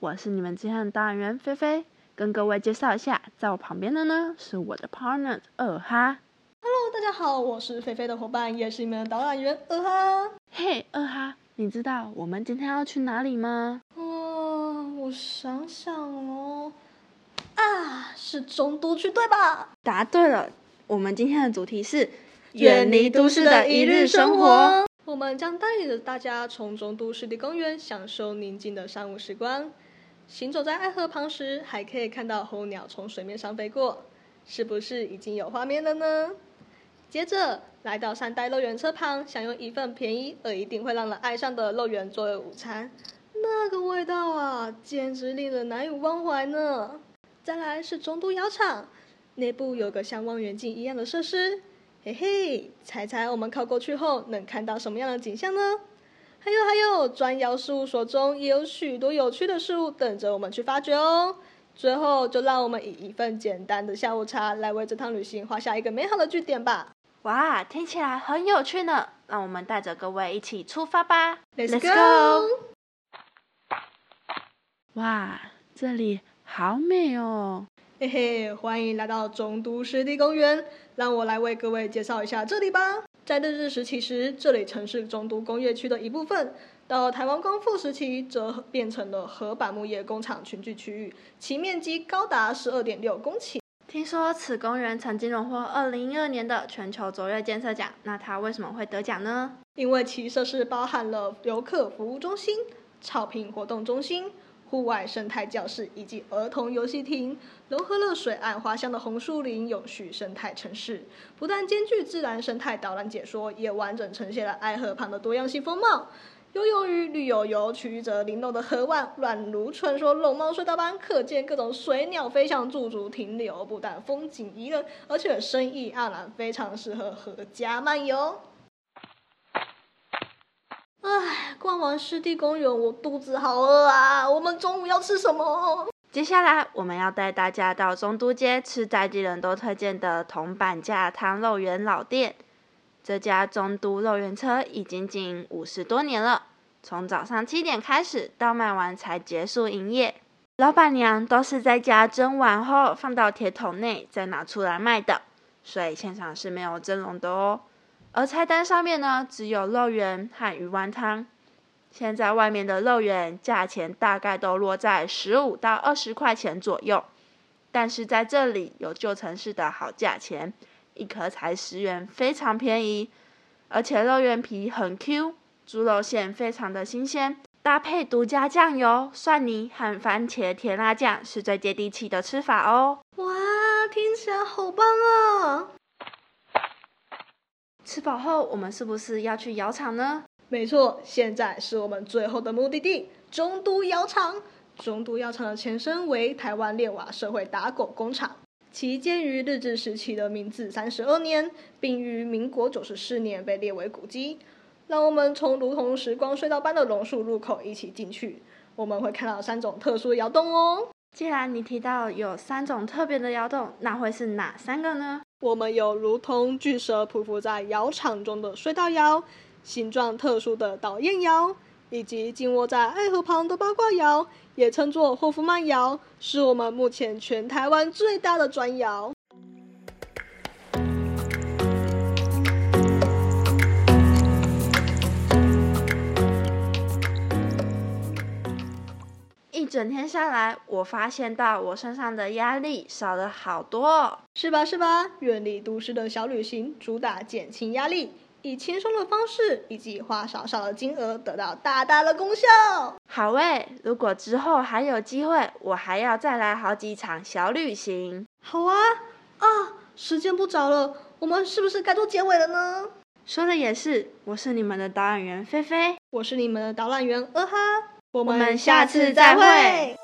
我是你们今天的导演员菲菲，跟各位介绍一下，在我旁边的呢是我的 partner 二哈。Hello，大家好，我是菲菲的伙伴，也是你们的导演员二哈。嘿，二哈，你知道我们今天要去哪里吗？哦，我想想哦，啊，是中都区对吧？答对了，我们今天的主题是远离都市的一日生活。我们将带领着大家从中都湿地公园享受宁静的上午时光。行走在爱河旁时，还可以看到候鸟从水面上飞过，是不是已经有画面了呢？接着来到三代乐园车旁，享用一份便宜而一定会让人爱上的乐园作为午餐，那个味道啊，简直令人难以忘怀呢。再来是中都窑厂，内部有个像望远镜一样的设施。嘿嘿，猜猜我们靠过去后能看到什么样的景象呢？还有还有，砖窑事务所中也有许多有趣的事物等着我们去发掘哦。最后，就让我们以一份简单的下午茶来为这趟旅行画下一个美好的句点吧。哇，听起来很有趣呢！让我们带着各位一起出发吧 Let's go！哇，这里好美哦！嘿嘿，欢迎来到中都湿地公园，让我来为各位介绍一下这里吧。在日治时期时，这里曾是中都工业区的一部分；到台湾光复时期，则变成了合板木业工厂群聚区域，其面积高达十二点六公顷。听说此公园曾经荣获二零一二年的全球卓越建设奖，那它为什么会得奖呢？因为其设施包含了游客服务中心、草坪活动中心。户外生态教室以及儿童游戏厅，融合了水岸花香的红树林永续生态城市，不但兼具自然生态导览解说，也完整呈现了爱河旁的多样性风貌。游泳于绿油油、曲折玲珑的河湾，宛如传说龙猫隧道般，可见各种水鸟飞翔驻足停留，不但风景宜人，而且生意盎然，非常适合合家漫游。逛完湿地公园，我肚子好饿啊！我们中午要吃什么？接下来我们要带大家到中都街吃在地人都推荐的铜板架汤肉圆老店。这家中都肉圆车已经经营五十多年了，从早上七点开始到卖完才结束营业。老板娘都是在家蒸完后放到铁桶内再拿出来卖的，所以现场是没有蒸笼的哦。而菜单上面呢，只有肉圆和鱼丸汤。现在外面的肉圆价钱大概都落在十五到二十块钱左右，但是在这里有旧城市的好价钱，一颗才十元，非常便宜。而且肉圆皮很 Q，猪肉馅非常的新鲜，搭配独家酱油、蒜泥和番茄甜辣酱是最接地气的吃法哦。哇，听起来好棒啊！吃饱后，我们是不是要去窑厂呢？没错，现在是我们最后的目的地——中都窑厂。中都窑厂的前身为台湾炼瓦社会打狗工厂，其建于日治时期的明治三十二年，并于民国九十四年被列为古迹。让我们从如同时光隧道般的榕树入口一起进去，我们会看到三种特殊的窑洞哦。既然你提到有三种特别的窑洞，那会是哪三个呢？我们有如同巨蛇匍匐在窑厂中的隧道窑，形状特殊的导焰窑，以及静卧在爱河旁的八卦窑，也称作霍夫曼窑，是我们目前全台湾最大的砖窑。一整天下来，我发现到我身上的压力少了好多哦。是吧是吧？远离都市的小旅行，主打减轻压力，以轻松的方式以及花少少的金额，得到大大的功效。好喂，如果之后还有机会，我还要再来好几场小旅行。好啊啊！时间不早了，我们是不是该做结尾了呢？说的也是，我是你们的导览员菲菲，我是你们的导览员呃哈，我们下次再会。